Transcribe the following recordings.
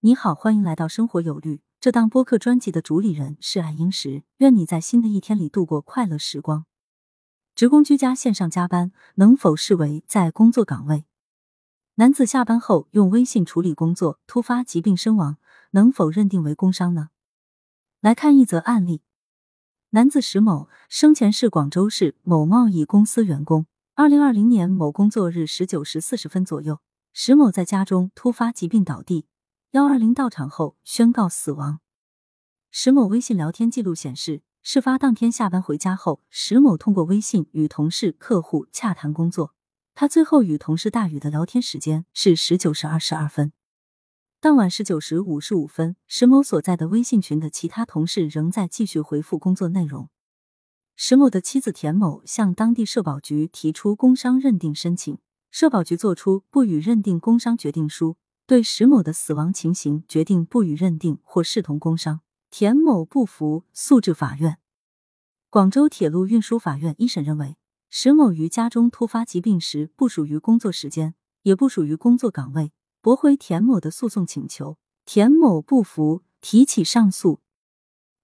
你好，欢迎来到生活有律。这档播客专辑的主理人是爱英石，愿你在新的一天里度过快乐时光。职工居家线上加班能否视为在工作岗位？男子下班后用微信处理工作，突发疾病身亡，能否认定为工伤呢？来看一则案例：男子石某生前是广州市某贸易公司员工。二零二零年某工作日十九时四十分左右，石某在家中突发疾病倒地。幺二零到场后宣告死亡。石某微信聊天记录显示，事发当天下班回家后，石某通过微信与同事、客户洽谈工作。他最后与同事大宇的聊天时间是十九时二十二分。当晚十九时五十五分，石某所在的微信群的其他同事仍在继续回复工作内容。石某的妻子田某向当地社保局提出工伤认定申请，社保局作出不予认定工伤决定书。对石某的死亡情形决定不予认定或视同工伤，田某不服，诉至法院。广州铁路运输法院一审认为，石某于家中突发疾病时不属于工作时间，也不属于工作岗位，驳回田某的诉讼请求。田某不服，提起上诉。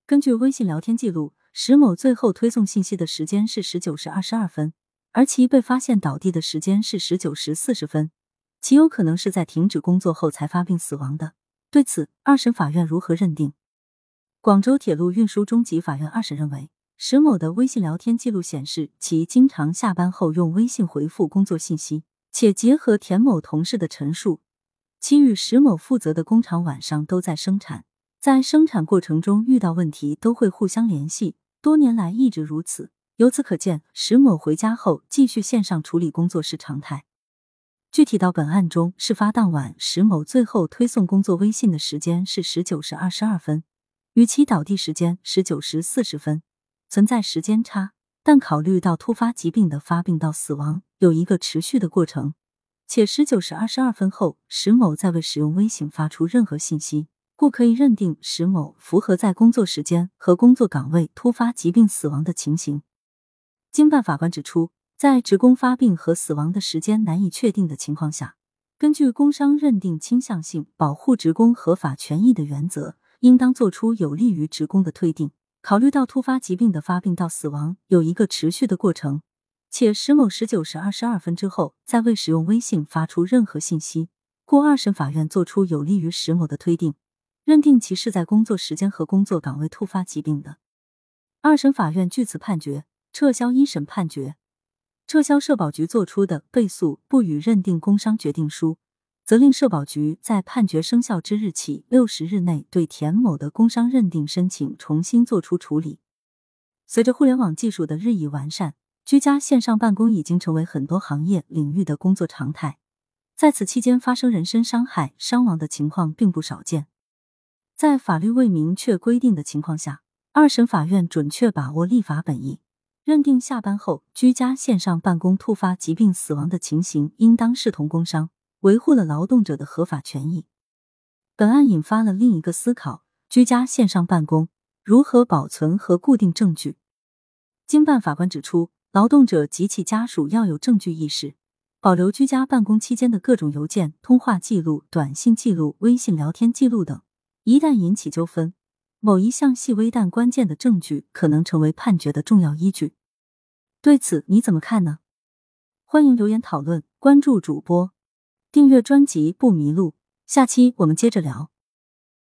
根据微信聊天记录，石某最后推送信息的时间是十九时二十二分，而其被发现倒地的时间是十九时四十分。极有可能是在停止工作后才发病死亡的。对此，二审法院如何认定？广州铁路运输中级法院二审认为，石某的微信聊天记录显示，其经常下班后用微信回复工作信息，且结合田某同事的陈述，其与石某负责的工厂晚上都在生产，在生产过程中遇到问题都会互相联系，多年来一直如此。由此可见，石某回家后继续线上处理工作是常态。具体到本案中，事发当晚石某最后推送工作微信的时间是十九时二十二分，与其倒地时间十九时四十分存在时间差。但考虑到突发疾病的发病到死亡有一个持续的过程，且十九时二十二分后石某再未使用微信发出任何信息，故可以认定石某符合在工作时间和工作岗位突发疾病死亡的情形。经办法官指出。在职工发病和死亡的时间难以确定的情况下，根据工伤认定倾向性保护职工合法权益的原则，应当作出有利于职工的推定。考虑到突发疾病的发病到死亡有一个持续的过程，且石某十九时二十二分之后再未使用微信发出任何信息，故二审法院作出有利于石某的推定，认定其是在工作时间和工作岗位突发疾病的。二审法院据此判决，撤销一审判决。撤销社保局作出的被诉不予认定工伤决定书，责令社保局在判决生效之日起六十日内对田某的工伤认定申请重新作出处理。随着互联网技术的日益完善，居家线上办公已经成为很多行业领域的工作常态。在此期间发生人身伤害、伤亡的情况并不少见。在法律未明确规定的情况下，二审法院准确把握立法本意。认定下班后居家线上办公突发疾病死亡的情形应当视同工伤，维护了劳动者的合法权益。本案引发了另一个思考：居家线上办公如何保存和固定证据？经办法官指出，劳动者及其家属要有证据意识，保留居家办公期间的各种邮件、通话记录、短信记录、微信聊天记录等，一旦引起纠纷。某一项细微但关键的证据可能成为判决的重要依据，对此你怎么看呢？欢迎留言讨论，关注主播，订阅专辑不迷路。下期我们接着聊。